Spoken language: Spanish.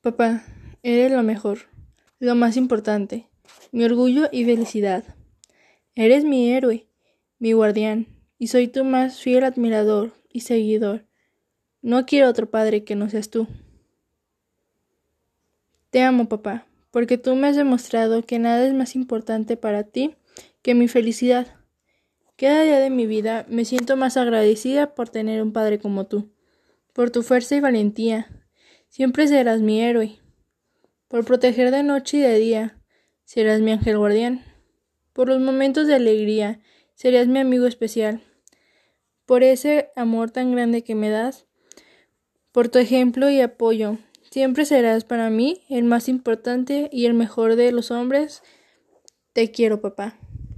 Papá, eres lo mejor, lo más importante, mi orgullo y felicidad. Eres mi héroe, mi guardián, y soy tu más fiel admirador y seguidor. No quiero otro padre que no seas tú. Te amo, papá, porque tú me has demostrado que nada es más importante para ti que mi felicidad. Cada día de mi vida me siento más agradecida por tener un padre como tú, por tu fuerza y valentía. Siempre serás mi héroe. Por proteger de noche y de día, serás mi ángel guardián. Por los momentos de alegría, serás mi amigo especial. Por ese amor tan grande que me das, por tu ejemplo y apoyo, siempre serás para mí el más importante y el mejor de los hombres. Te quiero, papá.